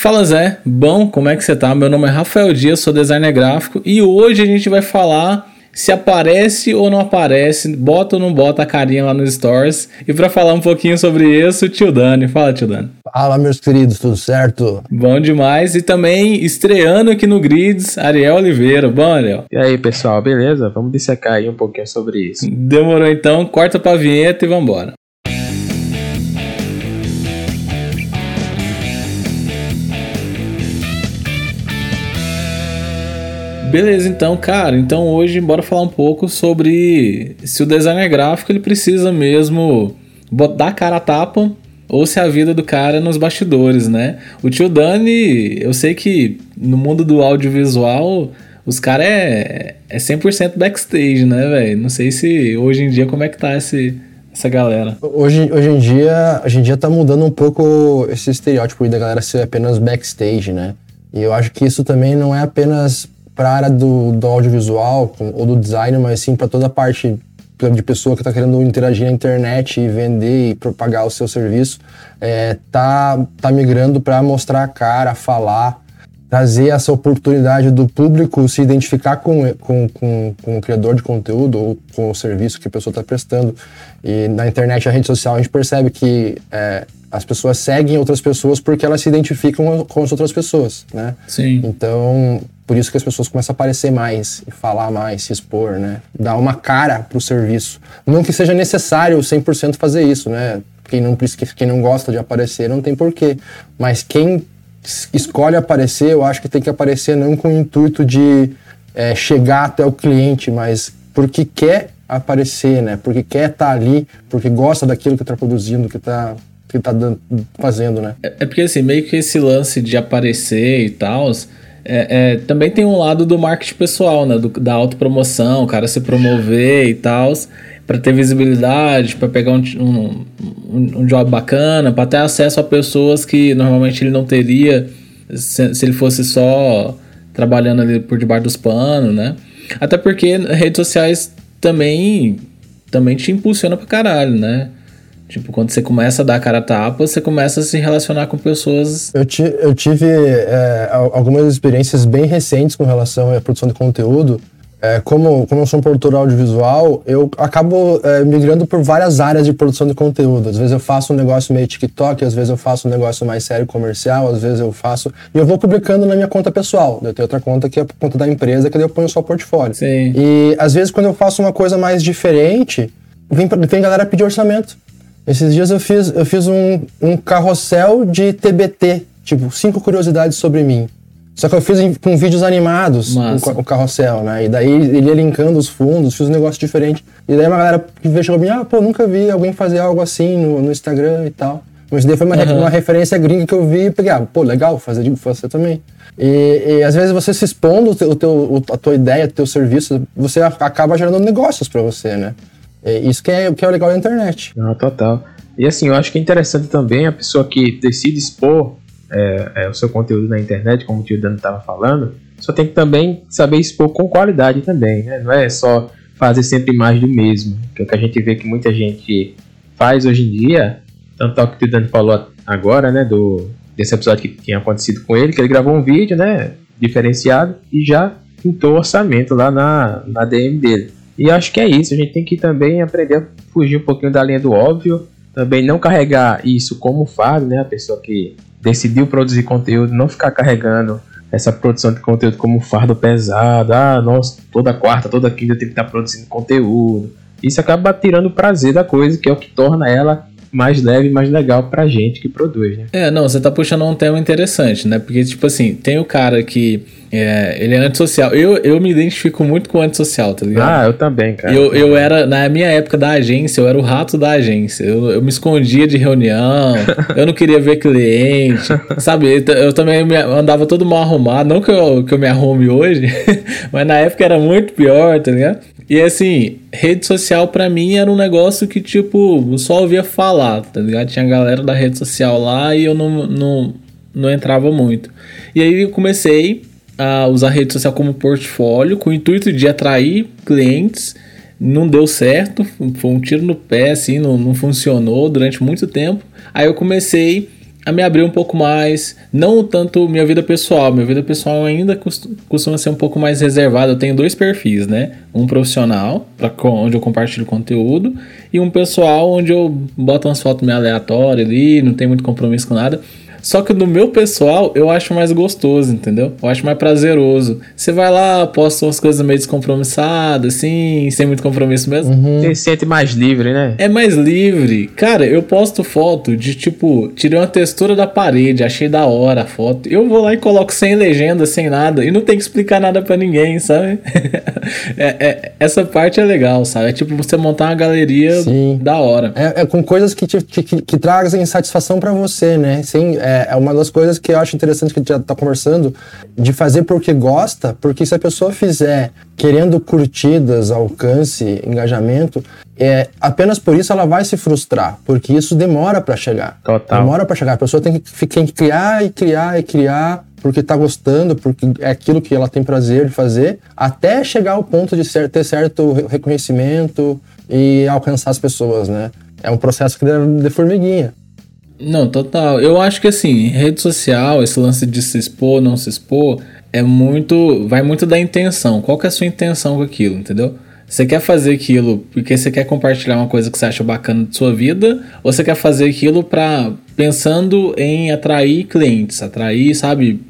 Fala Zé, bom, como é que você tá? Meu nome é Rafael Dias, sou designer gráfico e hoje a gente vai falar se aparece ou não aparece, bota ou não bota a carinha lá nos stores. E para falar um pouquinho sobre isso, o tio Dani. Fala, tio Dani. Fala, meus queridos, tudo certo? Bom demais. E também estreando aqui no Grids, Ariel Oliveira. Bom, Ariel? E aí, pessoal, beleza? Vamos dissecar aí um pouquinho sobre isso. Demorou então, corta pra vinheta e vambora. Beleza, então, cara, então hoje bora falar um pouco sobre se o designer gráfico ele precisa mesmo botar a cara a tapa ou se a vida do cara é nos bastidores, né? O tio Dani, eu sei que no mundo do audiovisual os caras é, é 100% backstage, né, velho? Não sei se hoje em dia como é que tá esse, essa galera. Hoje, hoje, em dia, hoje em dia tá mudando um pouco esse estereótipo da galera ser apenas backstage, né? E eu acho que isso também não é apenas para a área do, do audiovisual ou do design, mas sim para toda a parte de pessoa que está querendo interagir na internet e vender e propagar o seu serviço, é, tá, tá migrando para mostrar a cara, falar, trazer essa oportunidade do público se identificar com, com, com, com o criador de conteúdo ou com o serviço que a pessoa está prestando. E na internet, a rede social, a gente percebe que é, as pessoas seguem outras pessoas porque elas se identificam com as outras pessoas, né? Sim. Então, por isso que as pessoas começam a aparecer mais, e falar mais, se expor, né? Dar uma cara pro serviço. Não que seja necessário 100% fazer isso, né? Quem não, quem não gosta de aparecer não tem porquê. Mas quem escolhe aparecer, eu acho que tem que aparecer não com o intuito de é, chegar até o cliente, mas porque quer aparecer, né? Porque quer estar tá ali, porque gosta daquilo que está produzindo, que está que tá fazendo, né? É, é, porque assim, meio que esse lance de aparecer e tal, é, é, também tem um lado do marketing pessoal, né? Do, da autopromoção, o cara se promover e tal, para ter visibilidade, para pegar um, um, um, job bacana, para ter acesso a pessoas que normalmente ele não teria se, se ele fosse só trabalhando ali por debaixo dos panos, né? Até porque redes sociais também também te impulsiona pra caralho, né? Tipo, quando você começa a dar cara a tapa, você começa a se relacionar com pessoas. Eu, ti, eu tive é, algumas experiências bem recentes com relação à produção de conteúdo. É, como, como eu sou um produtor audiovisual, eu acabo é, migrando por várias áreas de produção de conteúdo. Às vezes eu faço um negócio meio TikTok, às vezes eu faço um negócio mais sério comercial, às vezes eu faço. E eu vou publicando na minha conta pessoal. Eu tenho outra conta que é a conta da empresa, que daí eu ponho só o portfólio. Sim. E às vezes quando eu faço uma coisa mais diferente, vem, vem galera pedir orçamento. Esses dias eu fiz, eu fiz um, um carrossel de TBT, tipo, cinco curiosidades sobre mim. Só que eu fiz com vídeos animados o, o, carrossel, né? E daí ele ia linkando os fundos, fiz um negócio diferente. E daí uma galera que veio chegou mim, ah, pô, nunca vi alguém fazer algo assim no, no Instagram e tal. Mas daí foi uma, uhum. uma referência gringa que eu vi e peguei, ah, pô, legal, fazer de você também. E, e, às vezes você se expondo o teu, o teu, a tua ideia, o teu serviço, você acaba gerando negócios para você, né? É isso que é, que é o legal da internet. Não, total. E assim, eu acho que é interessante também a pessoa que decide expor é, é, o seu conteúdo na internet, como o tio Dano estava falando, só tem que também saber expor com qualidade também, né? Não é só fazer sempre mais do mesmo, que é o que a gente vê que muita gente faz hoje em dia, tanto é o que o tio Dano falou agora, né, do, desse episódio que tinha acontecido com ele, que ele gravou um vídeo, né, diferenciado, e já pintou orçamento lá na, na DM dele. E acho que é isso, a gente tem que também aprender a fugir um pouquinho da linha do óbvio, também não carregar isso como fardo, né? A pessoa que decidiu produzir conteúdo, não ficar carregando essa produção de conteúdo como fardo pesado. Ah, nossa, toda quarta, toda quinta eu tenho que estar produzindo conteúdo. Isso acaba tirando o prazer da coisa, que é o que torna ela mais leve e mais legal pra gente que produz, né? É, não, você tá puxando um tema interessante, né? Porque, tipo assim, tem o cara que é, ele é antissocial. Eu, eu me identifico muito com antissocial, tá ligado? Ah, eu também, cara. Eu, eu era, na minha época da agência, eu era o rato da agência. Eu, eu me escondia de reunião, eu não queria ver cliente, sabe? Eu também andava todo mal arrumado. Não que eu, que eu me arrume hoje, mas na época era muito pior, tá ligado? E assim, rede social para mim era um negócio que, tipo, só ouvia falar, tá ligado? Tinha galera da rede social lá e eu não, não, não entrava muito. E aí eu comecei a usar a rede social como portfólio com o intuito de atrair clientes. Não deu certo, foi um tiro no pé, assim, não, não funcionou durante muito tempo. Aí eu comecei a me abrir um pouco mais, não tanto minha vida pessoal, minha vida pessoal ainda costuma ser um pouco mais reservada. Eu tenho dois perfis, né? Um profissional, onde eu compartilho conteúdo, e um pessoal onde eu boto umas fotos meio aleatórias ali, não tem muito compromisso com nada. Só que no meu pessoal, eu acho mais gostoso, entendeu? Eu acho mais prazeroso. Você vai lá, posta umas coisas meio descompromissadas, assim, sem muito compromisso mesmo. Uhum. Você se sente mais livre, né? É mais livre. Cara, eu posto foto de tipo, tirei uma textura da parede, achei da hora a foto. Eu vou lá e coloco sem legenda, sem nada, e não tem que explicar nada para ninguém, sabe? é, é, essa parte é legal, sabe? É tipo você montar uma galeria Sim. da hora. É, é com coisas que, te, que, que, que trazem satisfação para você, né? Sem, é, é, uma das coisas que eu acho interessante que a gente já está conversando, de fazer porque gosta, porque se a pessoa fizer querendo curtidas, alcance, engajamento, é, apenas por isso ela vai se frustrar, porque isso demora para chegar. Total. Demora para chegar. A pessoa tem que, tem que criar e criar e criar porque está gostando, porque é aquilo que ela tem prazer de fazer, até chegar ao ponto de ser, ter certo reconhecimento e alcançar as pessoas, né? É um processo que é de formiguinha. Não, total. Eu acho que assim, rede social, esse lance de se expor, não se expor, é muito. Vai muito da intenção. Qual que é a sua intenção com aquilo, entendeu? Você quer fazer aquilo porque você quer compartilhar uma coisa que você acha bacana de sua vida, ou você quer fazer aquilo para pensando em atrair clientes, atrair, sabe,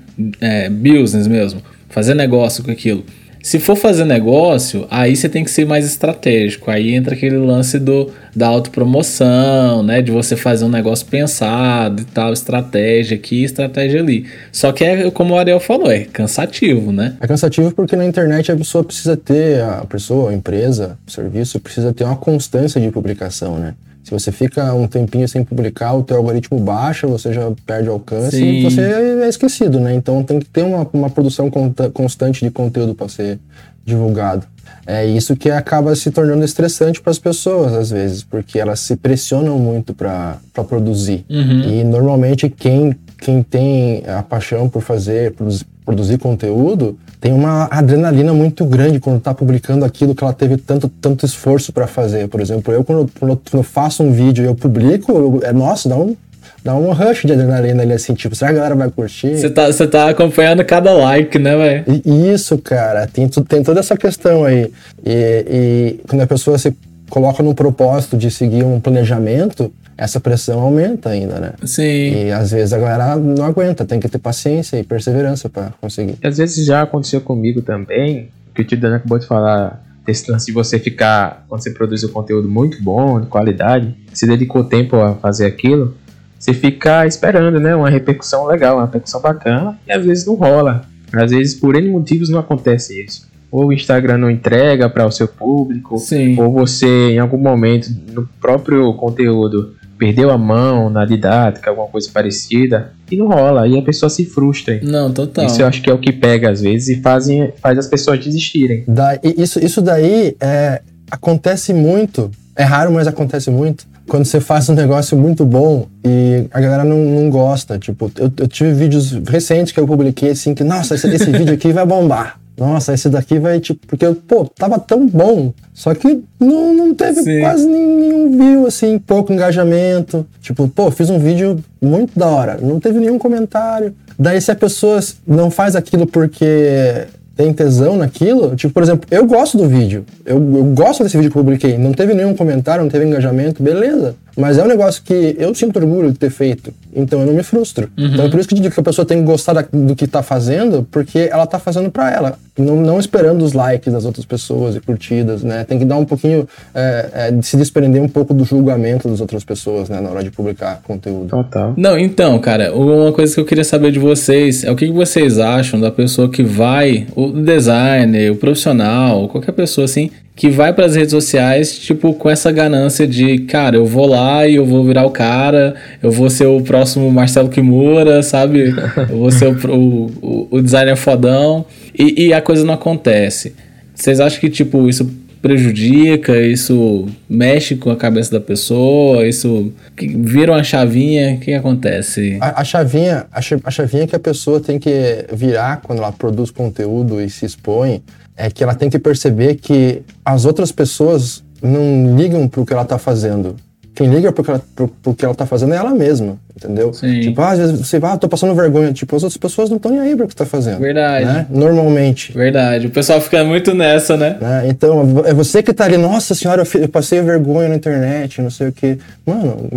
é, business mesmo, fazer negócio com aquilo. Se for fazer negócio, aí você tem que ser mais estratégico. Aí entra aquele lance do, da autopromoção, né? De você fazer um negócio pensado e tal, estratégia aqui, estratégia ali. Só que é como o Ariel falou, é cansativo, né? É cansativo porque na internet a pessoa precisa ter, a pessoa, a empresa, o serviço, precisa ter uma constância de publicação, né? Se você fica um tempinho sem publicar, o teu algoritmo baixa, você já perde alcance Sim. e você é esquecido, né? Então tem que ter uma, uma produção constante de conteúdo para ser divulgado. É isso que acaba se tornando estressante para as pessoas, às vezes, porque elas se pressionam muito para produzir. Uhum. E normalmente quem, quem tem a paixão por fazer, produzir, produzir conteúdo, tem uma adrenalina muito grande quando está publicando aquilo que ela teve tanto, tanto esforço para fazer. Por exemplo, eu quando, quando, eu faço um vídeo e eu publico, eu, é nossa, dá um, dá um rush de adrenalina ali, assim, tipo, será que a galera vai curtir? Você tá, você tá acompanhando cada like, né, velho? Isso, cara, tem, tem toda essa questão aí. E, e quando a pessoa se coloca no propósito de seguir um planejamento, essa pressão aumenta ainda, né? Sim. E às vezes a galera não aguenta, tem que ter paciência e perseverança para conseguir. Às vezes já aconteceu comigo também, que o Tio Dan acabou de falar, esse lance de você ficar, quando você produz um conteúdo muito bom, de qualidade, se dedicou tempo a fazer aquilo, você fica esperando, né? Uma repercussão legal, uma repercussão bacana, e às vezes não rola. Às vezes, por N motivos, não acontece isso ou o Instagram não entrega para o seu público, Sim. ou você em algum momento no próprio conteúdo perdeu a mão na didática, alguma coisa parecida, e não rola, aí a pessoa se frustra. Não, total. Isso eu acho que é o que pega às vezes e fazem, faz as pessoas desistirem. Da, isso, isso daí é, acontece muito, é raro, mas acontece muito. Quando você faz um negócio muito bom e a galera não, não gosta. Tipo, eu, eu tive vídeos recentes que eu publiquei assim que, nossa, esse, esse vídeo aqui vai bombar nossa, esse daqui vai, tipo, porque, pô, tava tão bom, só que não, não teve Sim. quase nenhum view, assim, pouco engajamento. Tipo, pô, fiz um vídeo muito da hora, não teve nenhum comentário. Daí, se a pessoa não faz aquilo porque tem tesão naquilo, tipo, por exemplo, eu gosto do vídeo, eu, eu gosto desse vídeo que eu publiquei, não teve nenhum comentário, não teve engajamento, beleza. Mas é um negócio que eu sinto orgulho de ter feito, então eu não me frustro. Uhum. Então é por isso que eu digo que a pessoa tem que gostar da, do que tá fazendo, porque ela tá fazendo para ela, não, não, esperando os likes das outras pessoas e curtidas, né? Tem que dar um pouquinho, é, é, se desprender um pouco do julgamento das outras pessoas, né, na hora de publicar conteúdo. Total. Não, então, cara, uma coisa que eu queria saber de vocês é o que vocês acham da pessoa que vai, o designer, o profissional, qualquer pessoa assim, que vai para as redes sociais, tipo, com essa ganância de, cara, eu vou lá e eu vou virar o cara, eu vou ser o próximo Marcelo Kimura, sabe? Eu vou ser o, o, o designer fodão. E, e, a coisa não acontece. Vocês acham que, tipo, isso prejudica, isso mexe com a cabeça da pessoa, isso vira uma chavinha, o que acontece? A, a chavinha, a, a chavinha que a pessoa tem que virar quando ela produz conteúdo e se expõe é que ela tem que perceber que as outras pessoas não ligam para o que ela está fazendo. Quem liga pro, porque ela tá fazendo é ela mesma, entendeu? Sim. Tipo, ah, às vezes você vai, ah, tô passando vergonha. Tipo, as outras pessoas não estão nem aí pra o que você tá fazendo. Verdade. Né? Normalmente. Verdade. O pessoal fica muito nessa, né? né? Então, é você que tá ali, nossa senhora, eu, passei vergonha na internet, não sei o que. Mano,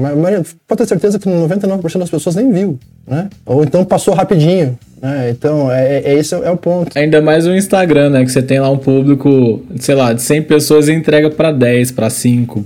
pode ter certeza que 99% das pessoas nem viu, né? Ou então passou rapidinho. É, então, é, é, esse é o ponto. Ainda mais o Instagram, né? Que você tem lá um público, sei lá, de 100 pessoas e entrega para 10, para 5,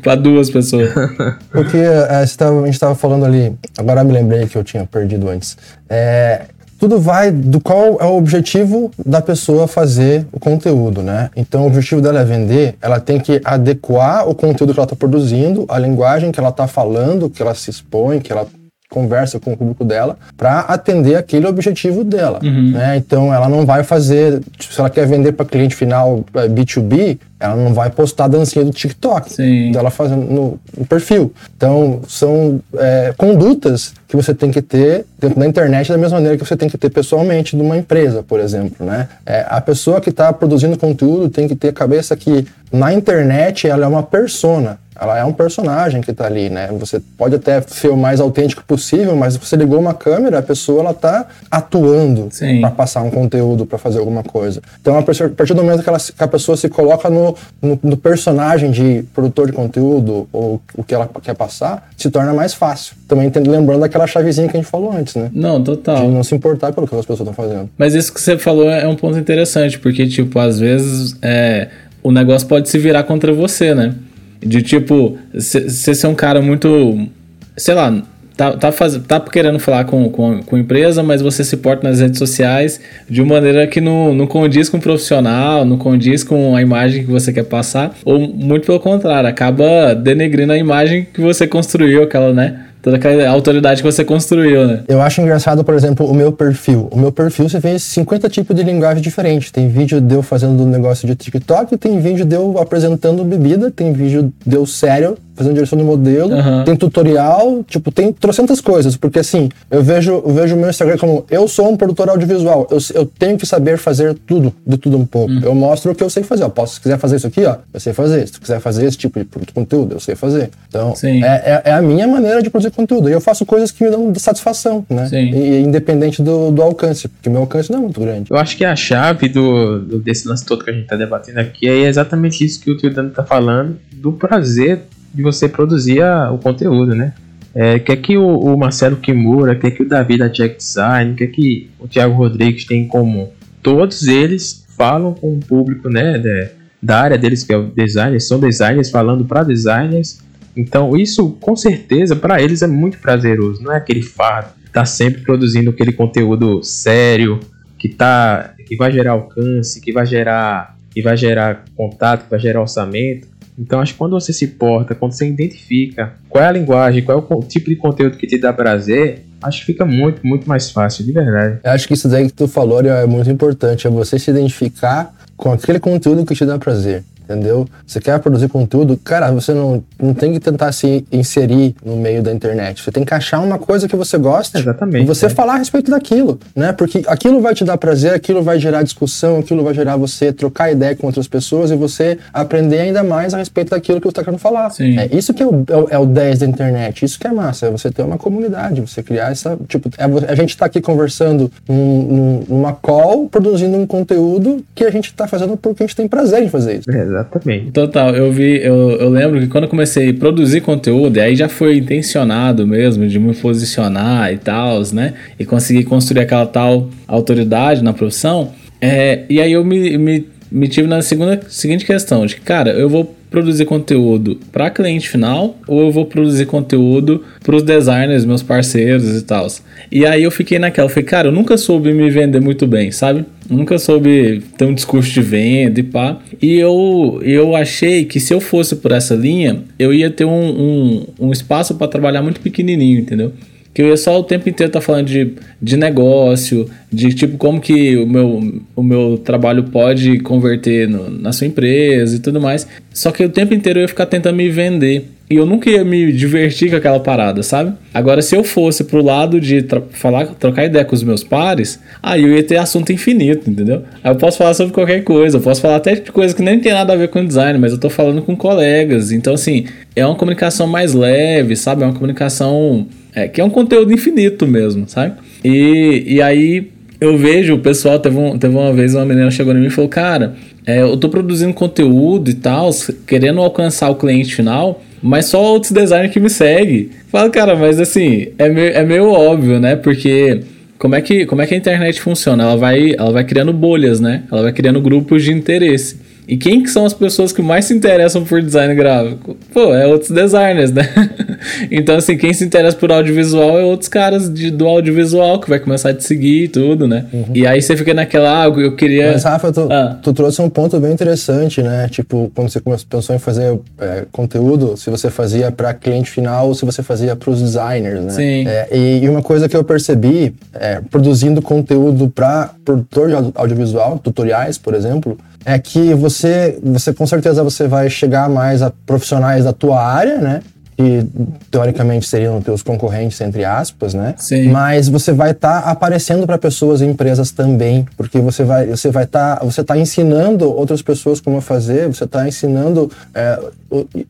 para duas pessoas. Porque é, tava, a gente estava falando ali, agora me lembrei que eu tinha perdido antes. É, tudo vai do qual é o objetivo da pessoa fazer o conteúdo, né? Então, o objetivo dela é vender, ela tem que adequar o conteúdo que ela está produzindo, a linguagem que ela está falando, que ela se expõe, que ela conversa com o público dela para atender aquele objetivo dela. Uhum. Né? Então ela não vai fazer, tipo, se ela quer vender para cliente final B2B, é, ela não vai postar a dancinha do TikTok Sim. dela fazendo no, no, perfil. Então são é, condutas que você tem que ter dentro da internet da mesma maneira que você tem que ter pessoalmente numa empresa, por exemplo. Né? É, a pessoa que está produzindo conteúdo tem que ter a cabeça que na internet ela é uma persona ela é um personagem que está ali, né? Você pode até ser o mais autêntico possível, mas se você ligou uma câmera, a pessoa ela tá atuando para passar um conteúdo, para fazer alguma coisa. Então, a partir do momento que, ela, que a pessoa se coloca no, no, no, personagem de produtor de conteúdo ou o que ela quer passar, se torna mais fácil. Também lembrando daquela chavezinha que a gente falou antes, né? Não, total. De não se importar pelo que as pessoas estão fazendo. Mas isso que você falou é um ponto interessante, porque, tipo, às vezes é, o negócio pode se virar contra você, né? De tipo, você ser um cara muito. Sei lá, tá, tá, faz, tá querendo falar com, com, com a empresa, mas você se porta nas redes sociais de uma maneira que não, não condiz com o profissional, não condiz com a imagem que você quer passar, ou muito pelo contrário, acaba denegrindo a imagem que você construiu, aquela, né? Toda aquela autoridade que você construiu, né? Eu acho engraçado, por exemplo, o meu perfil. O meu perfil você vê 50 tipos de linguagem diferentes. Tem vídeo de eu fazendo um negócio de TikTok, tem vídeo de eu apresentando bebida, tem vídeo de eu sério fazendo direção de modelo, uhum. tem tutorial, tipo, tem trocentas coisas, porque assim, eu vejo eu vejo o meu Instagram como eu sou um produtor audiovisual, eu, eu tenho que saber fazer tudo, de tudo um pouco. Uhum. Eu mostro o que eu sei fazer, eu posso, se quiser fazer isso aqui, ó, eu sei fazer, se quiser fazer esse tipo de conteúdo, eu sei fazer. Então, é, é, é, a minha maneira de produzir conteúdo, e eu faço coisas que me dão satisfação, né? Sim. E, independente do, do alcance, porque meu alcance não é muito grande. Eu acho que a chave do, do desse lance todo que a gente tá debatendo aqui é exatamente isso que o Tio Dano tá falando, do prazer de você produzir a, o conteúdo, né? É, quer que o, o, Marcelo Kimura, quer que o Davi da Jack Design, quer que o Thiago Rodrigues tem em comum? Todos eles falam com o público, né, de, da área deles que é o designer, são designers falando para designers. Então isso, com certeza, para eles é muito prazeroso. Não é aquele fardo, tá sempre produzindo aquele conteúdo sério, que tá, que vai gerar alcance, que vai gerar, que vai gerar contato, que vai gerar orçamento. Então acho que quando você se porta, quando você identifica qual é a linguagem, qual é o tipo de conteúdo que te dá prazer, acho que fica muito, muito mais fácil, de verdade. Eu acho que isso daí que tu falou é muito importante, é você se identificar com aquele conteúdo que te dá prazer entendeu? Você quer produzir conteúdo, cara, você não, não tem que tentar se inserir no meio da internet. Você tem que achar uma coisa que você gosta Exatamente, e você é. falar a respeito daquilo, né? Porque aquilo vai te dar prazer, aquilo vai gerar discussão, aquilo vai gerar você trocar ideia com outras pessoas e você aprender ainda mais a respeito daquilo que você está querendo falar. Sim. É isso que é o, é o, é o 10 da internet, isso que é massa, é você ter uma comunidade, você criar essa, tipo, é, a gente está aqui conversando num, numa call, produzindo um conteúdo que a gente está fazendo porque a gente tem prazer em fazer isso. É, Exatamente. Total, eu vi, eu, eu lembro que quando eu comecei a produzir conteúdo, aí já foi intencionado mesmo de me posicionar e tal, né? E conseguir construir aquela tal autoridade na profissão. É, e aí eu me, me, me tive na segunda, seguinte questão: de que, cara, eu vou produzir conteúdo para cliente final ou eu vou produzir conteúdo para os designers, meus parceiros e tal. E aí eu fiquei naquela, falei, cara, eu nunca soube me vender muito bem, sabe? Nunca soube ter um discurso de venda e pá. E eu, eu achei que se eu fosse por essa linha, eu ia ter um, um, um espaço para trabalhar muito pequenininho, entendeu? Que eu ia só o tempo inteiro estar tá falando de, de negócio, de tipo como que o meu, o meu trabalho pode converter no, na sua empresa e tudo mais. Só que o tempo inteiro eu ia ficar tentando me vender. e eu nunca ia me divertir com aquela parada, sabe? Agora, se eu fosse pro lado de falar, trocar ideia com os meus pares, aí eu ia ter assunto infinito, entendeu? Aí eu posso falar sobre qualquer coisa, eu posso falar até de coisa que nem tem nada a ver com design, mas eu tô falando com colegas. Então, assim, é uma comunicação mais leve, sabe? É uma comunicação é, que é um conteúdo infinito mesmo, sabe? E, e aí eu vejo o pessoal, teve, um, teve uma vez uma menina chegou em mim e falou, cara, é, eu tô produzindo conteúdo e tal, querendo alcançar o cliente final, mas só outros designers que me segue. Fala, cara, mas assim, é meio, é meio óbvio, né? Porque como é, que, como é que a internet funciona? Ela vai, ela vai criando bolhas, né? Ela vai criando grupos de interesse. E quem que são as pessoas que mais se interessam por design gráfico? Pô, é outros designers, né? então, assim, quem se interessa por audiovisual é outros caras de, do audiovisual que vai começar a te seguir e tudo, né? Uhum. E aí você fica naquela, ah, eu queria. Mas, Rafa, tu, ah. tu, trouxe um ponto bem interessante, né? Tipo, quando você pensou em fazer é, conteúdo, se você fazia para cliente final ou se você fazia para os designers, né? Sim. É, e, e, uma coisa que eu percebi, é, produzindo conteúdo para produtor de audiovisual, tutoriais, por exemplo, é que você, você com certeza você vai chegar mais a profissionais da tua área, né? Que teoricamente seriam teus concorrentes, entre aspas, né? Sim. Mas você vai estar tá aparecendo para pessoas e empresas também, porque você vai você vai estar tá, você tá ensinando outras pessoas como fazer, você está ensinando é,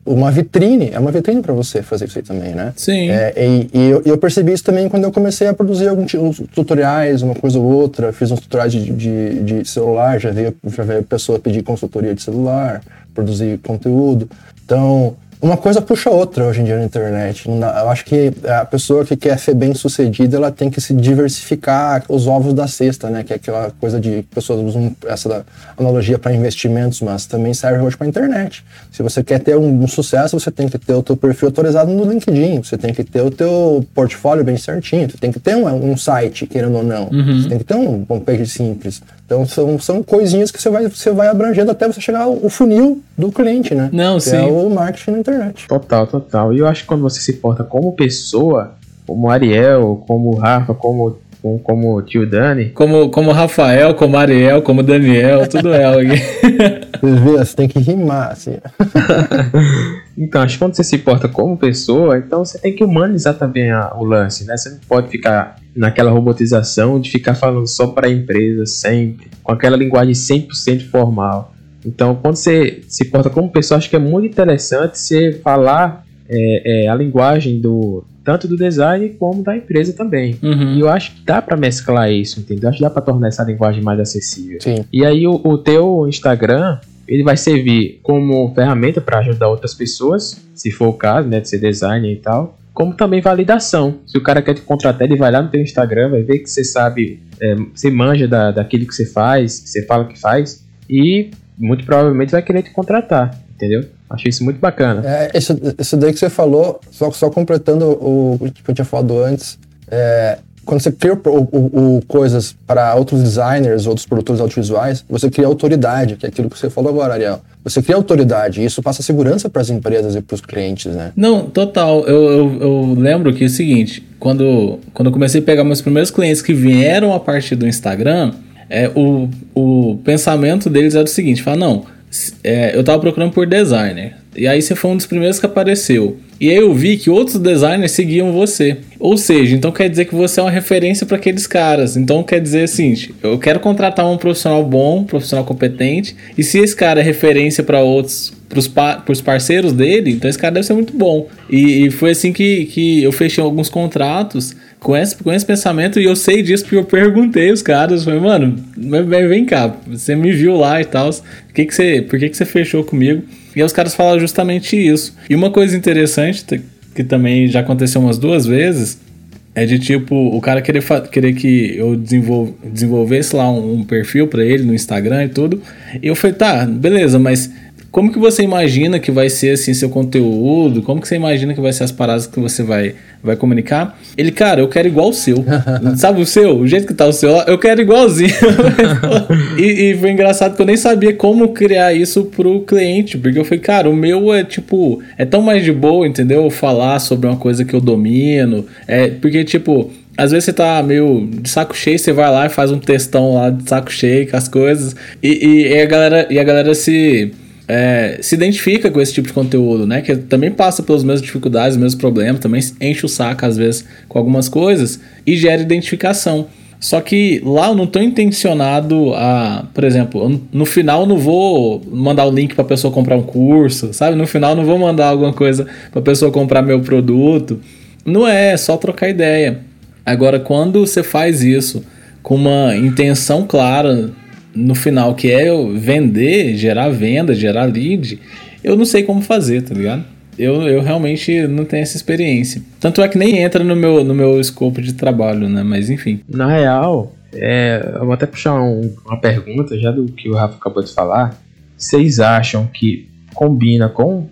uma vitrine, é uma vitrine para você fazer isso aí também, né? Sim. É, e, e eu, eu, percebi isso também quando eu comecei a produzir alguns tutoriais, uma coisa ou outra, fiz uns tutoriais de, de, de celular, já veio, já veio pessoa pedir consultoria de celular, produzir conteúdo. Então, uma coisa puxa outra hoje em dia na internet. Eu acho que a pessoa que quer ser bem sucedida, ela tem que se diversificar os ovos da cesta, né? Que é aquela coisa de pessoas usam essa analogia para investimentos, mas também serve hoje para internet. Se você quer ter um, um, sucesso, você tem que ter o teu perfil atualizado no LinkedIn, você tem que ter o teu portfólio bem certinho, você tem que ter um, um site, querendo ou não. Uhum. Você tem que ter um homepage simples. Então são, são coisinhas que você vai, você vai abrangendo até você chegar ao funil do cliente, né? Não, que sim. É o marketing na internet. Total, total. E eu acho que quando você se porta como pessoa, como Ariel, como Rafa, como como, como o tio Dani. Como, como Rafael, como Ariel, como Daniel, tudo é aqui. Você tem que rimar, assim. então, acho que quando você se porta como pessoa, então você tem que humanizar também a, o lance, né? Você não pode ficar naquela robotização de ficar falando só para a empresa sempre, com aquela linguagem 100% formal. Então, quando você se porta como pessoa, acho que é muito interessante você falar é, é, a linguagem do tanto do design como da empresa também. Uhum. E eu acho que dá para mesclar isso, entendeu? Acho que dá para tornar essa linguagem mais acessível. Sim. E aí o, o teu Instagram ele vai servir como ferramenta para ajudar outras pessoas, se for o caso, né, de ser designer e tal como também validação. Se o cara quer te contratar, ele vai lá no teu Instagram, vai ver que você sabe, é, você manja da, daquilo que você faz, que você fala que faz, e muito provavelmente vai querer te contratar, entendeu? Achei isso muito bacana. É, isso, isso daí que você falou, só, só completando o, o que eu tinha falado antes, é, quando você cria o, o, o, coisas para outros designers, outros produtores audiovisuais, você cria autoridade, que é aquilo que você falou agora, Ariel. Você cria autoridade e isso passa segurança para as empresas e para os clientes, né? Não, total. Eu, eu, eu, lembro que é o seguinte, quando, quando eu comecei a pegar meus primeiros clientes que vieram a partir do Instagram, é, o, o pensamento deles era o seguinte, fala, não, é, eu estava procurando por designer. E aí você foi um dos primeiros que apareceu. E aí eu vi que outros designers seguiam você. Ou seja, então quer dizer que você é uma referência para aqueles caras. Então quer dizer assim, eu quero contratar um profissional bom, um profissional competente, e se esse cara é referência para outros pros, pa pros parceiros dele, então esse cara deve ser muito bom. E, e, foi assim que, que eu fechei alguns contratos com esse, com esse pensamento e eu sei disso porque eu perguntei os caras, falei, mano, vem, vem cá, você me viu lá e tal, que que você, por que, que você fechou comigo? E os caras falaram justamente isso. E uma coisa interessante, que também já aconteceu umas duas vezes, é de tipo, o cara querer, querer que eu desenvol desenvolvesse lá um, um perfil para ele no Instagram e tudo. E eu falei, tá, beleza, mas como que você imagina que vai ser assim seu conteúdo? Como que você imagina que vai ser as paradas que você vai, vai comunicar? Ele, cara, eu quero igual o seu. Sabe o seu? O jeito que tá o seu, eu quero igualzinho. e, e, foi engraçado que eu nem sabia como criar isso pro cliente, porque eu falei, cara, o meu é tipo, é tão mais de boa, entendeu? Falar sobre uma coisa que eu domino. É, porque, tipo, às vezes você tá meio de saco cheio, você vai lá e faz um textão lá de saco cheio com as coisas. E, e, e a galera, e a galera se é, se identifica com esse tipo de conteúdo, né? Que também passa pelas mesmas dificuldades, os mesmos problemas, também enche o saco às vezes com algumas coisas e gera identificação. Só que lá eu não estou intencionado a, por exemplo, no final eu não vou mandar o link para a pessoa comprar um curso, sabe? No final eu não vou mandar alguma coisa para a pessoa comprar meu produto. Não é, é só trocar ideia. Agora, quando você faz isso com uma intenção clara no final, que é vender, gerar venda, gerar lead, eu não sei como fazer, tá ligado? Eu, eu realmente não tenho essa experiência. Tanto é que nem entra no meu, no meu escopo de trabalho, né? Mas enfim. Na real, é, eu vou até puxar um, uma pergunta já do que o Rafa acabou de falar. Vocês acham que combina com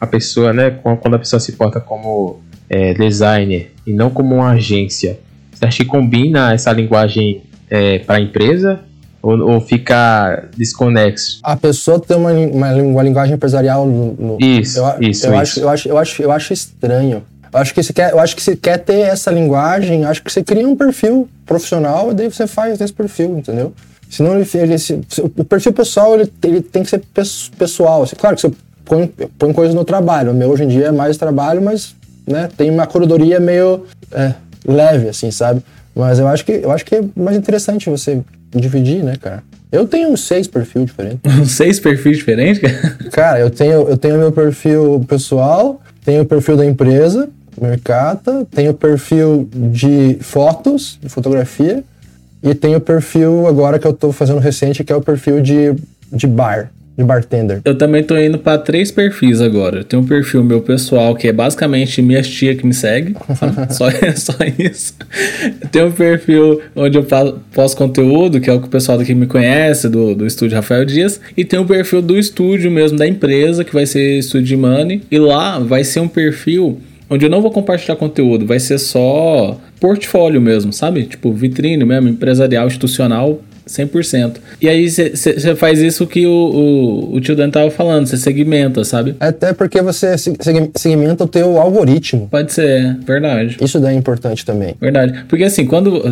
a pessoa, né? Quando a pessoa se porta como é, designer e não como uma agência, você acha que combina essa linguagem é, para a empresa ou, ou fica desconexo? A pessoa tem uma, uma, uma linguagem empresarial no, no isso, eu, isso, eu isso. Acho, eu, acho, eu, acho, eu acho estranho. Eu acho que se quer, eu acho que se quer ter essa linguagem, acho que você cria um perfil profissional e daí você faz esse perfil, entendeu? Senão ele, ele se, o perfil pessoal ele, ele tem que ser pessoal. Assim, claro que você põe, põe coisas no trabalho. O meu hoje em dia é mais trabalho, mas né, tem uma curadoria meio é, leve, assim, sabe? Mas eu acho que eu acho que é mais interessante você dividir, né, cara? Eu tenho uns seis perfis diferentes. Uns seis perfis diferentes, cara? Cara, eu tenho, eu tenho meu perfil pessoal, tenho o perfil da empresa, Mercata, tenho o perfil de fotos, de fotografia, e tenho o perfil agora que eu tô fazendo recente, que é o perfil de, de bar de bartender. Eu também tô indo para três perfis agora. Tenho um perfil meu pessoal, que é basicamente minha tia que me segue. só, só isso. Tenho um perfil onde eu posto conteúdo, que é o que o pessoal daqui me conhece, do, do estúdio Rafael Dias. E tem um perfil do estúdio mesmo, da empresa, que vai ser Studio Money. E lá vai ser um perfil onde eu não vou compartilhar conteúdo, vai ser só portfólio mesmo, sabe? Tipo, vitrine mesmo, empresarial, institucional 100%. E aí você faz isso que o, o, o tio Dan tava falando, você segmenta, sabe? Até porque você segmenta o teu algoritmo. Pode ser, verdade. Isso daí é importante também. Verdade. Porque assim, quando.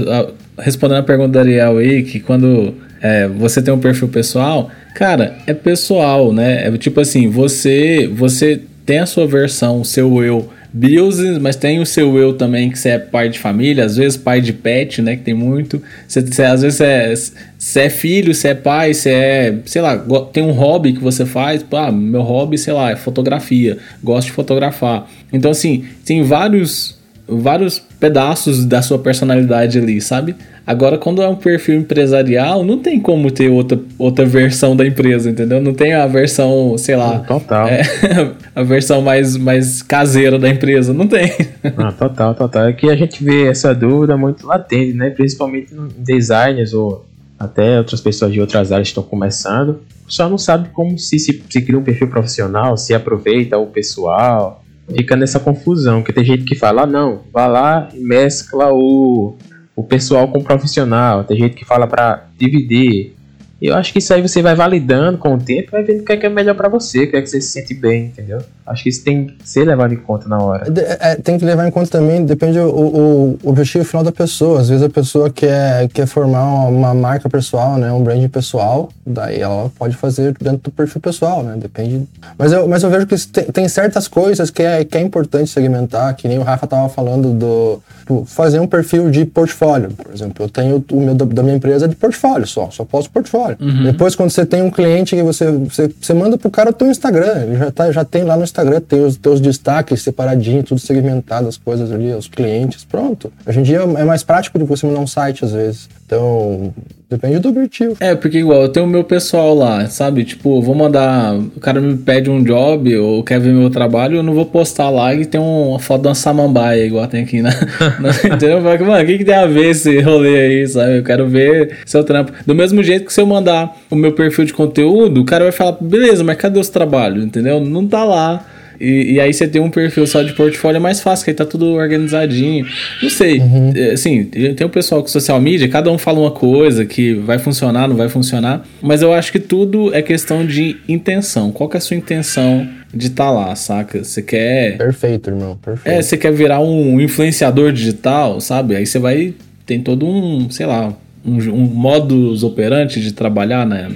Respondendo a pergunta da Ariel aí, que quando é, você tem um perfil pessoal, cara, é pessoal, né? É tipo assim, você, você tem a sua versão, o seu eu business, mas tem o seu eu também, que você é pai de família, às vezes pai de pet, né? Que tem muito. Você, você às vezes é, você é filho, você é pai, você é, sei lá, tem um hobby que você faz. Ah, meu hobby, sei lá, é fotografia. Gosto de fotografar. Então, assim, tem vários vários pedaços da sua personalidade ali, sabe? Agora, quando é um perfil empresarial, não tem como ter outra, outra versão da empresa, entendeu? Não tem a versão, sei lá. Total. É, a versão mais, mais caseira da empresa. Não tem. Ah, total, total. É que a gente vê essa dúvida muito latente, né? Principalmente em designers ou até outras pessoas de outras áreas estão começando. Só não sabe como se, se, se cria um perfil profissional, se aproveita o pessoal fica nessa confusão, que tem gente que fala, ah, não, vá lá e mescla o, o pessoal com o profissional, tem gente que fala para dividir, eu acho que isso aí você vai validando com o tempo, vai vendo o que é, que é melhor para você, o que é que você se sente bem, entendeu? Acho que isso tem que ser levado em conta na hora. É, tem que levar em conta também, depende do o, o, objetivo final da pessoa. Às vezes a pessoa quer, quer formar uma, marca pessoal, né, um brand pessoal, daí ela pode fazer dentro do perfil pessoal, né? Depende. Mas eu, mas eu vejo que tem, tem certas coisas que é, que é importante segmentar, que nem o Rafa tava falando do tipo, fazer um perfil de portfólio. Por exemplo, eu tenho o meu da minha empresa de portfólio só, só posto portfólio. Uhum. Depois, quando você tem um cliente que você, você, você manda pro cara o teu Instagram, ele já, tá, já tem lá no Instagram, tem os teus destaques separadinho, tudo segmentado, as coisas ali, os clientes, pronto. Hoje em dia é mais prático do que você mandar um site às vezes. Então, depende do objetivo. É, porque igual, eu tenho o meu pessoal lá, sabe? Tipo, vou mandar. O cara me pede um job ou quer ver meu trabalho, eu não vou postar lá e tem uma foto de uma samambaia, igual tem aqui, né? Entendeu? Mano, o que, que tem a ver esse rolê aí, sabe? Eu quero ver seu trampo. Do mesmo jeito que se eu mandar o meu perfil de conteúdo, o cara vai falar, beleza, mas cadê os trabalhos? Entendeu? Não tá lá. E, e, aí você tem um perfil só de portfólio é mais fácil, que aí tá tudo organizadinho. Não sei, uhum. É, assim, tem o pessoal com social media, cada um fala uma coisa que vai funcionar, não vai funcionar, mas eu acho que tudo é questão de intenção. Qual que é a sua intenção de estar tá lá, saca? Você quer... Perfeito, irmão, perfeito. É, você quer virar um influenciador digital, sabe? Aí você vai... Tem todo um, sei lá, um, um modus operandi de trabalhar na,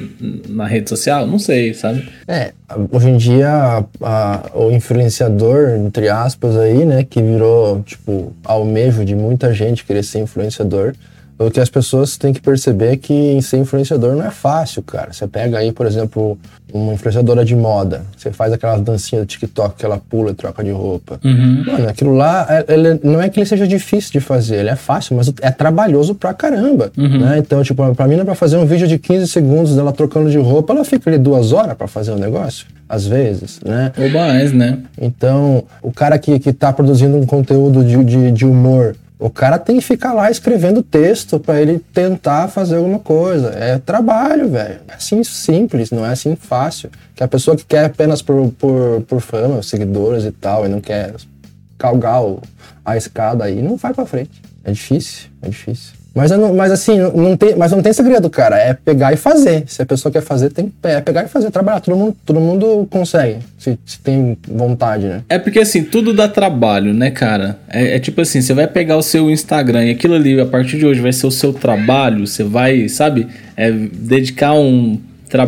na rede social? Não sei, sabe? É, hoje em dia a, a, o influenciador, entre aspas, aí, né, que virou, tipo, almejo de muita gente querer ser influenciador, o que as pessoas têm que perceber é que ser influenciador não é fácil, cara. Você pega aí, por exemplo, uma influenciadora de moda. Você faz aquelas dancinhas do TikTok que ela pula e troca de roupa. Uhum. Mano, aquilo lá, é, ele, não é que ele seja difícil de fazer, ele é fácil, mas é trabalhoso pra caramba. Uhum. Né? Então, tipo, pra mim, pra fazer um vídeo de 15 segundos dela trocando de roupa, ela fica ali duas horas pra fazer o um negócio. Às vezes, né? Ou mais, né? Então, o cara que, que tá produzindo um conteúdo de, de, de humor o cara tem que ficar lá escrevendo texto para ele tentar fazer alguma coisa. É trabalho, velho. É assim simples, não é assim fácil. Que a pessoa que quer apenas por, por, por fama, seguidores e tal, e não quer calgar a escada aí, não vai para frente. É difícil, é difícil. Mas, não, mas assim, não tem, mas não tem segredo, cara. É pegar e fazer. Se a pessoa quer fazer, tem é pegar e fazer, trabalhar. Todo mundo, todo mundo consegue, se, se tem vontade, né? É porque assim, tudo dá trabalho, né, cara? É, é, tipo assim, você vai pegar o seu Instagram e aquilo ali, a partir de hoje, vai ser o seu trabalho. Você vai, sabe, é, dedicar um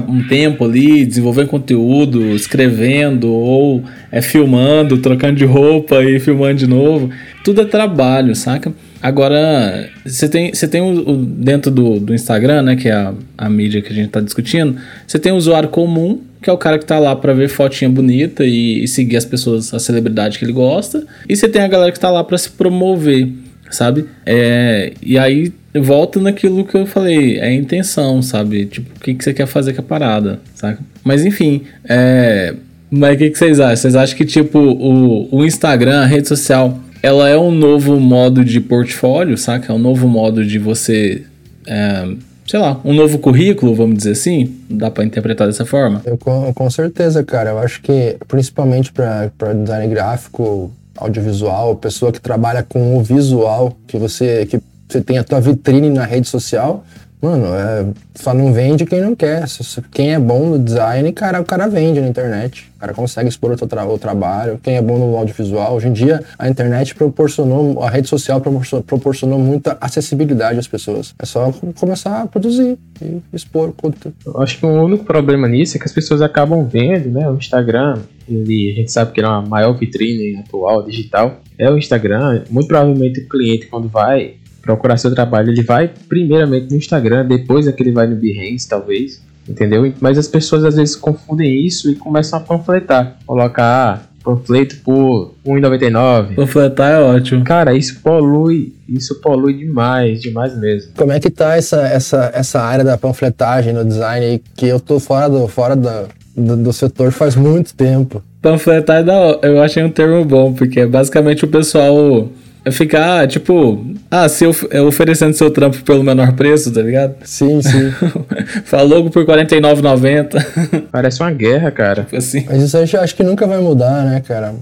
um tempo ali, desenvolvendo conteúdo, escrevendo ou é filmando, trocando de roupa e filmando de novo. Tudo é trabalho, saca? Agora, você tem, você tem o, o dentro do, do Instagram, né, que é a, a mídia que a gente está discutindo, você tem o usuário comum, que é o cara que tá lá para ver fotinha bonita e, e, seguir as pessoas, a celebridade que ele gosta, e você tem a galera que tá lá para se promover, sabe? É, e aí volta naquilo que eu falei, é a intenção, sabe? Tipo, o que, que você quer fazer com a parada, saca? Mas enfim, é. Mas o que, que vocês acham? Vocês acham que, tipo, o, o Instagram, a rede social, ela é um novo modo de portfólio, saca? É um novo modo de você. É, sei lá, um novo currículo, vamos dizer assim? Dá para interpretar dessa forma? Eu, com, com certeza, cara. Eu acho que, principalmente para design gráfico, audiovisual, pessoa que trabalha com o visual, que você, que você tem a tua vitrine na rede social, Mano, é, só não vende quem não quer. Quem é bom no design, cara, o cara vende na internet. O cara consegue expor o, tra o trabalho. Quem é bom no audiovisual. Hoje em dia, a internet proporcionou, a rede social proporcionou, proporcionou muita acessibilidade às pessoas. É só começar a produzir e expor o conteúdo. Eu acho que o único problema nisso é que as pessoas acabam vendo, né? O Instagram, ele, a gente sabe que é a maior vitrine atual digital. É o Instagram. Muito provavelmente o cliente, quando vai procurar seu trabalho, ele vai primeiramente no Instagram, depois é que ele vai no Behance, talvez, entendeu? Mas as pessoas às vezes confundem isso e começam a panfletar, colocar ah, panfleto por 1,99. Panfletar é ótimo. Cara, isso polui, isso polui demais, demais mesmo. Como é que tá essa, essa, essa área da panfletagem no design aí, que eu tô fora do, fora do, do, do setor faz muito tempo. Panfletar é da, eu achei um termo bom, porque é basicamente o pessoal ficar, tipo, ah, se of é oferecendo seu trampo pelo menor preço, tá ligado? Sim, sim. Falou por R$ 49,90. Parece uma guerra, cara. Tipo assim. Mas isso aí acho que nunca vai mudar, né, cara?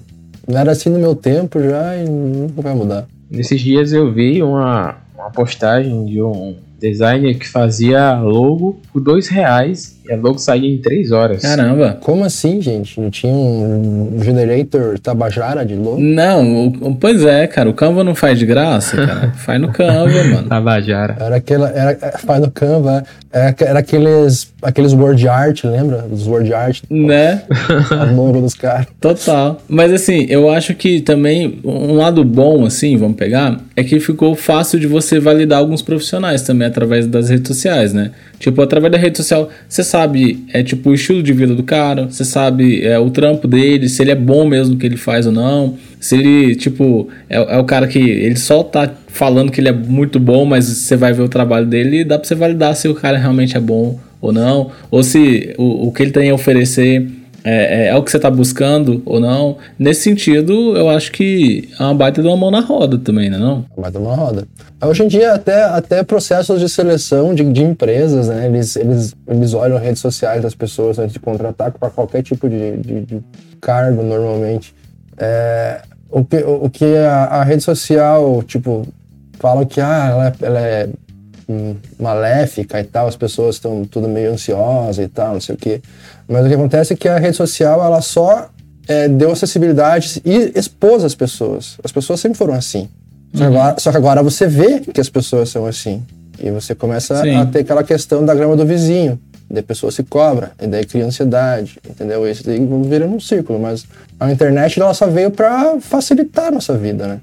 Não era assim no meu tempo já e nunca vai mudar. Nesses dias eu vi uma, uma postagem de um designer que fazia logo por dois reais e a logo saía em três horas. Caramba. Como assim, gente? Não tinha um generator Tabajara de logo? Não, o, pois é, cara. O Canva não faz de graça, cara. faz no Canva, mano. Tabajara. Era aquela. Era, é, faz no Canva. Era, era aqueles, aqueles word art, lembra? Os word art. Né? A logo dos caras. Total. Mas assim, eu acho que também um lado bom, assim, vamos pegar, é que ficou fácil de você validar alguns profissionais também através das redes sociais, né? Tipo, através da rede social, você sabe, é tipo o estilo de vida do cara, você sabe é, o trampo dele, se ele é bom mesmo que ele faz ou não, se ele, tipo, é, é, o cara que ele só tá falando que ele é muito bom, mas você vai ver o trabalho dele e dá pra você validar se o cara realmente é bom ou não, ou se o, o que ele tem a oferecer é, é, é, o que você está buscando ou não. Nesse sentido, eu acho que é uma baita de uma mão na roda também, né? Não? Uma baita de uma roda. Hoje em dia, até, até processos de seleção de, de empresas, né? Eles, eles, eles olham redes sociais das pessoas antes de contratar para qualquer tipo de, de, de, cargo, normalmente. É, o que, o, que a, a, rede social, tipo, fala que ah, ela, é, ela é maléfica e tal, as pessoas estão tudo meio ansiosas e tal, não sei o quê. Mas o que acontece é que a rede social ela só é, deu acessibilidade e expôs as pessoas. As pessoas sempre foram assim. Só, uhum. agora, só que agora você vê que as pessoas são assim. E você começa Sim. a ter aquela questão da grama do vizinho. Daí a pessoa se cobra, e daí cria ansiedade, entendeu? Isso daí vira um círculo, mas a internet ela só veio para facilitar a nossa vida, né?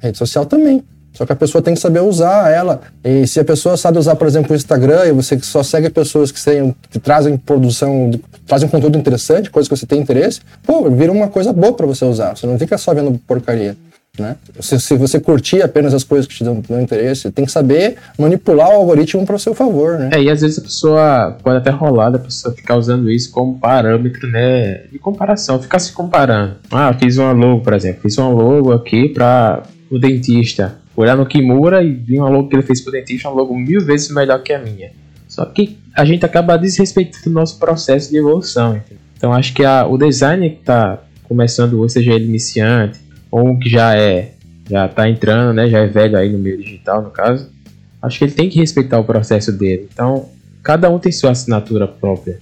A rede social também. Só que a pessoa tem que saber usar ela. E se a pessoa sabe usar, por exemplo, o Instagram, e você só segue pessoas que, tenham, que trazem produção, trazem conteúdo interessante, coisas que você tem interesse, pô, vira uma coisa boa para você usar. Você não fica só vendo porcaria. Né? Se, se, você curtir apenas as coisas que te dão, dão interesse, tem que saber manipular o algoritmo para o seu favor, né? É, e às vezes a pessoa pode até rolar a pessoa ficar usando isso como parâmetro, né? De comparação, ficar se comparando. Ah, fiz uma logo, por exemplo, fiz uma logo aqui para o dentista. Olhar no Kimura e vi uma logo que ele fez para o dentista, uma logo mil vezes melhor que a minha. Só que a gente acaba desrespeitando o nosso processo de evolução. Então acho que a, o designer que está começando, ou seja, ele iniciante, ou um que já é já tá entrando, né, já é velho aí no meio digital, no caso, acho que ele tem que respeitar o processo dele. Então, cada um tem sua assinatura própria.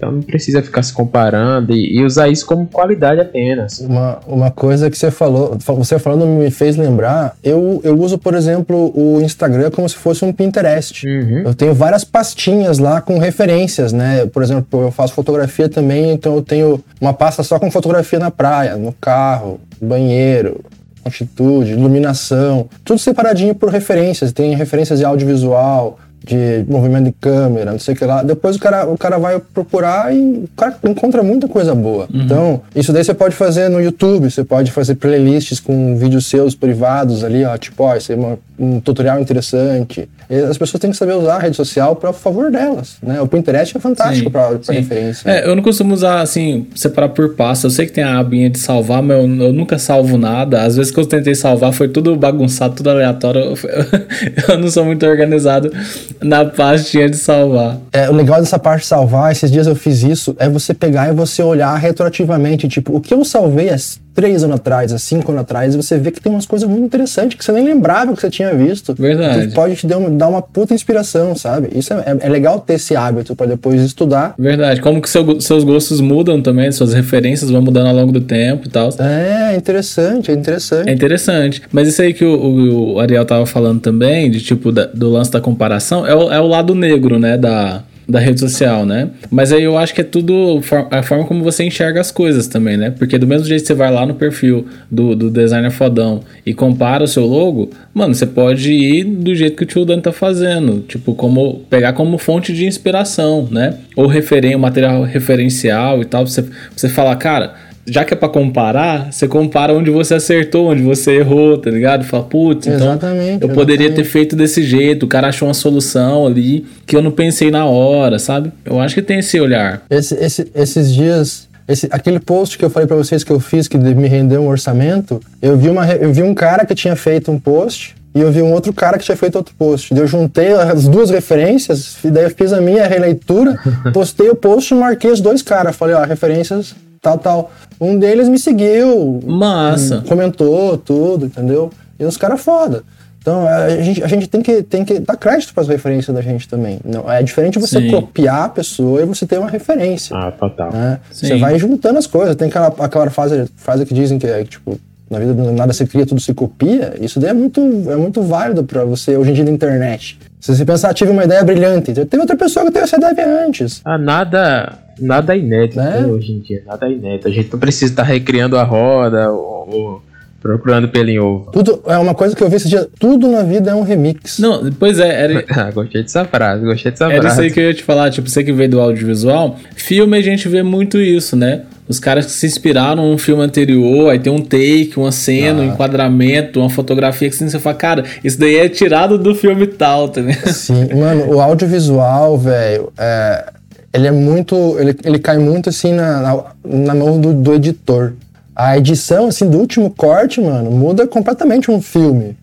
Então não precisa ficar se comparando e, e, usar isso como qualidade apenas. Uma, uma coisa que você falou, você falando me fez lembrar, eu, eu uso, por exemplo, o Instagram como se fosse um Pinterest. Uhum. Eu tenho várias pastinhas lá com referências, né? Por exemplo, eu faço fotografia também, então eu tenho uma pasta só com fotografia na praia, no carro, banheiro, altitude, iluminação, tudo separadinho por referências. Tem referências de audiovisual, de movimento de câmera, não sei o que lá. Depois o cara, o cara vai procurar e o cara encontra muita coisa boa. Uhum. Então, isso daí você pode fazer no YouTube, você pode fazer playlists com vídeos seus privados ali, ó, tipo, ó, é uma, um tutorial interessante. As pessoas têm que saber usar a rede social para favor delas, né? O Pinterest é fantástico para referência. É, eu não costumo usar, assim, separar por pasta. Eu sei que tem a abinha de salvar, mas eu, eu nunca salvo nada. Às vezes que eu tentei salvar foi tudo bagunçado, tudo aleatório. Eu, eu não sou muito organizado na pastinha de salvar. É, o legal dessa parte de salvar, esses dias eu fiz isso, é você pegar e você olhar retroativamente, tipo, o que eu salvei há três anos atrás, há cinco anos atrás, você vê que tem umas coisas muito interessantes que você nem lembrava que você tinha visto. Verdade. Que pode te dar uma, dar uma puta inspiração, sabe? Isso é, é, é legal ter esse hábito para depois estudar. Verdade. Como que seu, seus gostos mudam também, suas referências vão mudando ao longo do tempo e tal. É, interessante, é interessante. É interessante. Mas isso aí que o, o, o Ariel tava falando também, de tipo, da, do lance da comparação, é o, é o lado negro, né, da da rede social, né? Mas aí eu acho que é tudo a forma como você enxerga as coisas também, né? Porque do mesmo jeito que você vai lá no perfil do, do designer fodão e compara o seu logo, mano, você pode ir do jeito que o tio Dan tá fazendo, tipo, como pegar como fonte de inspiração, né? Ou referen material referencial e tal, você, você falar, cara, já que é pra comparar, você compara onde você acertou, onde você errou, tá ligado? Fala, putz, então exatamente, eu poderia exatamente. ter feito desse jeito, o cara achou uma solução ali que eu não pensei na hora, sabe? Eu acho que tem esse olhar. Esse, esse, esses dias, esse, aquele post que eu falei para vocês que eu fiz, que me rendeu um orçamento, eu vi, uma, eu vi um cara que tinha feito um post e eu vi um outro cara que tinha feito outro post. Eu juntei as duas referências, e daí eu fiz a minha releitura, postei o post e marquei os dois caras. Falei, ó, referências tal, tal. Um deles me seguiu. Massa. Comentou tudo, entendeu? E os caras foda. Então a gente, a gente tem, que, tem que dar crédito para as referências da gente também. Não, é diferente você Sim. copiar a pessoa e você ter uma referência. Ah, total. Né? Você vai juntando as coisas. Tem aquela, aquela frase, frase que dizem que é tipo, na vida nada se cria, tudo se copia. Isso daí é muito, é muito válido para você hoje em dia na internet. Se você pensar, tive uma ideia brilhante, tem outra pessoa que teve essa ideia antes. Ah, nada nada inédito né? hoje em dia, nada inédito. A gente não precisa estar recriando a roda ou, ou procurando pelo em ovo. Tudo é uma coisa que eu vi esse dia. Tudo na vida é um remix. Não, pois é. Era... ah, gostei dessa frase, gostei dessa era frase. Era isso aí que eu ia te falar. Tipo, você que veio do audiovisual, filme a gente vê muito isso, né? Os caras que se inspiraram num filme anterior, aí tem um take, uma cena, ah. um enquadramento, uma fotografia que você fala, cara, isso daí é tirado do filme tal, tá ligado? Sim, mano, o audiovisual, velho, é ele é muito. Ele, ele cai muito assim na, na, na mão do, do, editor. A edição, assim, do último corte, mano, muda completamente um filme.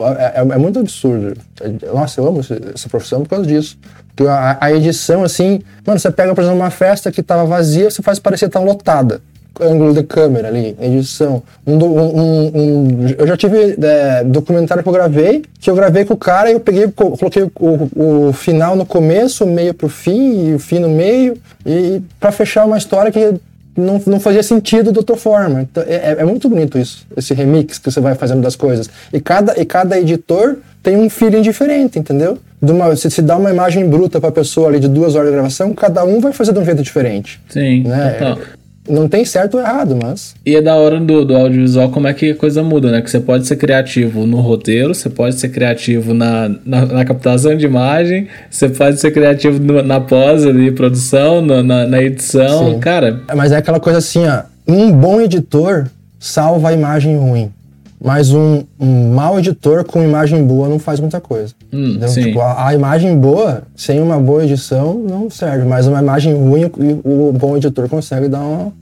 É, é, é muito absurdo. Nossa, eu amo essa profissão por causa disso. Porque a, a, edição, assim, mano, você pega, por exemplo, uma festa que tava vazia, você faz parecer tão lotada ângulo de câmera ali, edição. Um, um, um, eu já tive é, documentário que eu gravei, que eu gravei com o cara e eu peguei, coloquei o, o final no começo, o meio pro fim e o fim no meio, e para fechar uma história que não, não fazia sentido de outra forma. Então, é, é, é muito bonito isso, esse remix que você vai fazendo das coisas. E cada, e cada editor tem um feeling diferente, entendeu? de uma, se, se dá uma imagem bruta pra pessoa ali de duas horas de gravação, cada um vai fazer de um jeito diferente. Sim, Né? total. Não tem certo ou errado, mas. E é da hora do, do audiovisual como é que a coisa muda, né? Que você pode ser criativo no roteiro, você pode ser criativo na, na, na captação de imagem, você pode ser criativo no- na pós ali, produção, no- na, na edição. Sim. Cara, Mas é aquela coisa assim, ó. Um bom editor salva a imagem ruim. Mas um, um mau editor com imagem boa não faz muita coisa. Hum. Tipo, a, a imagem boa, sem uma boa edição, não serve. Mas uma imagem ruim, o, o bom editor consegue dar uma,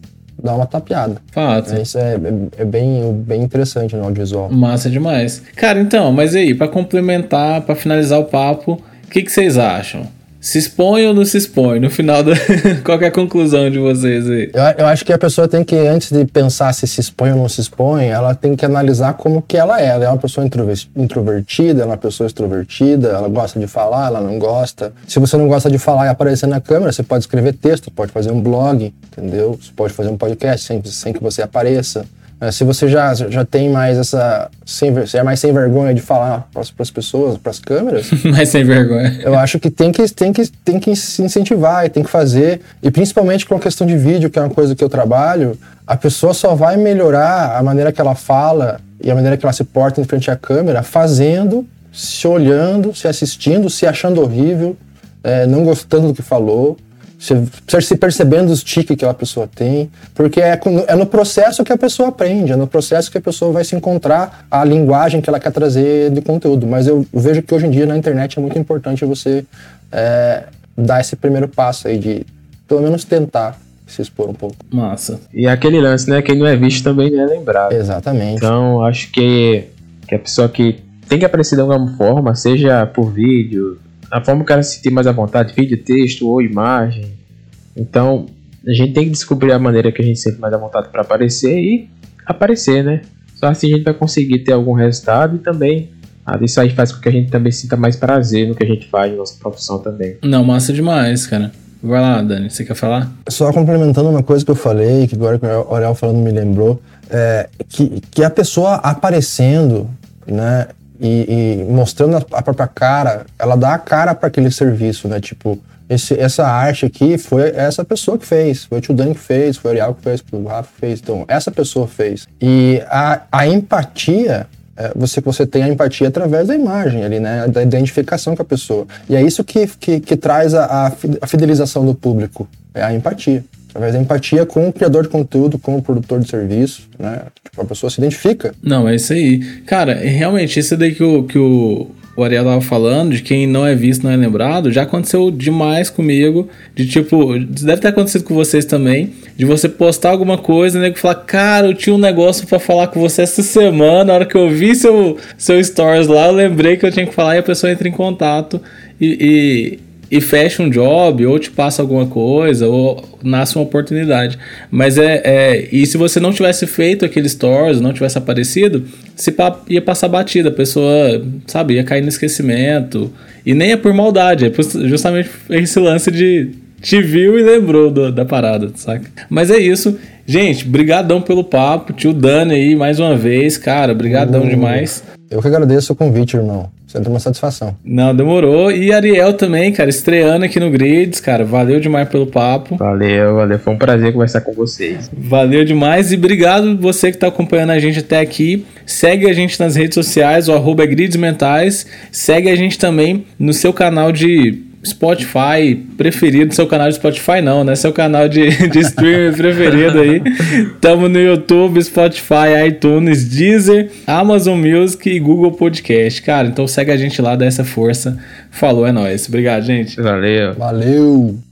dar uma tapeada. fato. Isso é, é, é bem, bem interessante no audiovisual. Massa demais. Cara, então, mas aí, pra complementar, pra finalizar o papo, o que, que vocês acham? Se expõe ou não se expõe? No final, da... qual é a conclusão de vocês aí? Eu, eu acho que a pessoa tem que, antes de pensar se se expõe ou não se expõe, ela tem que analisar como que ela é. Ela é uma pessoa introver- introvertida, ela é uma pessoa extrovertida, ela gosta de falar, ela não gosta. Se você não gosta de falar e aparecer na câmera, você pode escrever texto, pode fazer um blog, entendeu? Você pode fazer um podcast sem, sem que você apareça. Eh, Se você já, já tem mais essa. Sem, você é mais sem vergonha de falar para as pessoas, para as câmeras, Mas sem vergonha. eu acho que tem que, tem, que, tem que se incentivar e tem que fazer. E principalmente com a questão de vídeo, que é uma coisa que eu trabalho, a pessoa só vai melhorar a maneira que ela fala e a maneira que ela se porta em frente à câmera fazendo, se olhando, se assistindo, se achando horrível, eh, não gostando do que falou. Se, se percebendo os tiques que aquela pessoa tem, porque é, é no processo que a pessoa aprende, é no processo que a pessoa vai se encontrar a linguagem que ela quer trazer de conteúdo. Mas eu vejo que hoje em dia na internet é muito importante você é, dar esse primeiro passo aí de pelo menos tentar se expor um pouco. Massa. E aquele lance, né? Quem não é visto também não é lembrado. Exatamente. Então, acho que, que a pessoa que tem que aparecer de alguma forma, seja por vídeo, a forma que ela se sentir mais à vontade, vídeo, texto ou imagem. Então, a gente tem que descobrir a maneira que a gente se sente mais à vontade para aparecer e aparecer, né? Só assim a gente vai conseguir ter algum resultado e também ah, isso aí faz com que a gente também sinta mais prazer no que a gente faz, na nossa profissão também. Não, massa demais, cara. Vai lá, Dani, você quer falar? Só complementando uma coisa que eu falei, que agora que o Aurel falando me lembrou, é que, que a pessoa aparecendo, né, e, e mostrando a, própria cara, ela dá a cara para aquele serviço, né, tipo, esse, essa arte aqui foi essa pessoa que fez, foi o tio que fez, foi o Ariel que fez, foi o Rafa que fez, então essa pessoa fez. E a, a empatia é, você, você tem a empatia através da imagem ali, né? Da identificação com a pessoa. E é isso que, que, que traz a, a fidelização do público, é a empatia. Através da empatia com o criador de conteúdo, com o produtor de serviço, né? Tipo, a pessoa se identifica. Não, é isso aí. Cara, realmente, isso daí que o, que o, o Ariel tava falando, de quem não é visto, não é lembrado, já aconteceu demais comigo. De tipo, deve ter acontecido com vocês também. De você postar alguma coisa, né? Que falar, cara, eu tinha um negócio pra falar com você essa semana. Na hora que eu vi seu, seu stories lá, eu lembrei que eu tinha que falar e a pessoa entra em contato e- e e fecha um job, ou te passa alguma coisa, ou nasce uma oportunidade. Mas é, é. E se você não tivesse feito aquele stories, não tivesse aparecido, se pa- ia passar batida, a pessoa, sabe, ia cair no esquecimento. E nem é por maldade, é por- justamente esse lance de te viu e lembrou do- da parada, saca? Mas é isso. Gente, brigadão pelo papo. Tio Dani aí, mais uma vez. Cara, brigadão Uh. demais. Eu que agradeço o convite, irmão. Sempre uma satisfação. Não, demorou. E Ariel também, cara, estreando aqui no Grids, cara. Valeu demais pelo papo. Valeu, valeu. Foi um prazer conversar com vocês. Valeu demais e obrigado você que está acompanhando a gente até aqui. Segue a gente nas redes sociais, o arroba é Grids Mentais. Segue a gente também no seu canal de Spotify preferido. Seu canal de Spotify não, né? Seu canal de, de streaming preferido aí. Tamo no YouTube, Spotify, iTunes, Deezer, Amazon Music e Google Podcast. Cara, então segue a gente lá, dá essa força. Falou, é nóis. Obrigado, gente. Valeu. Valeu!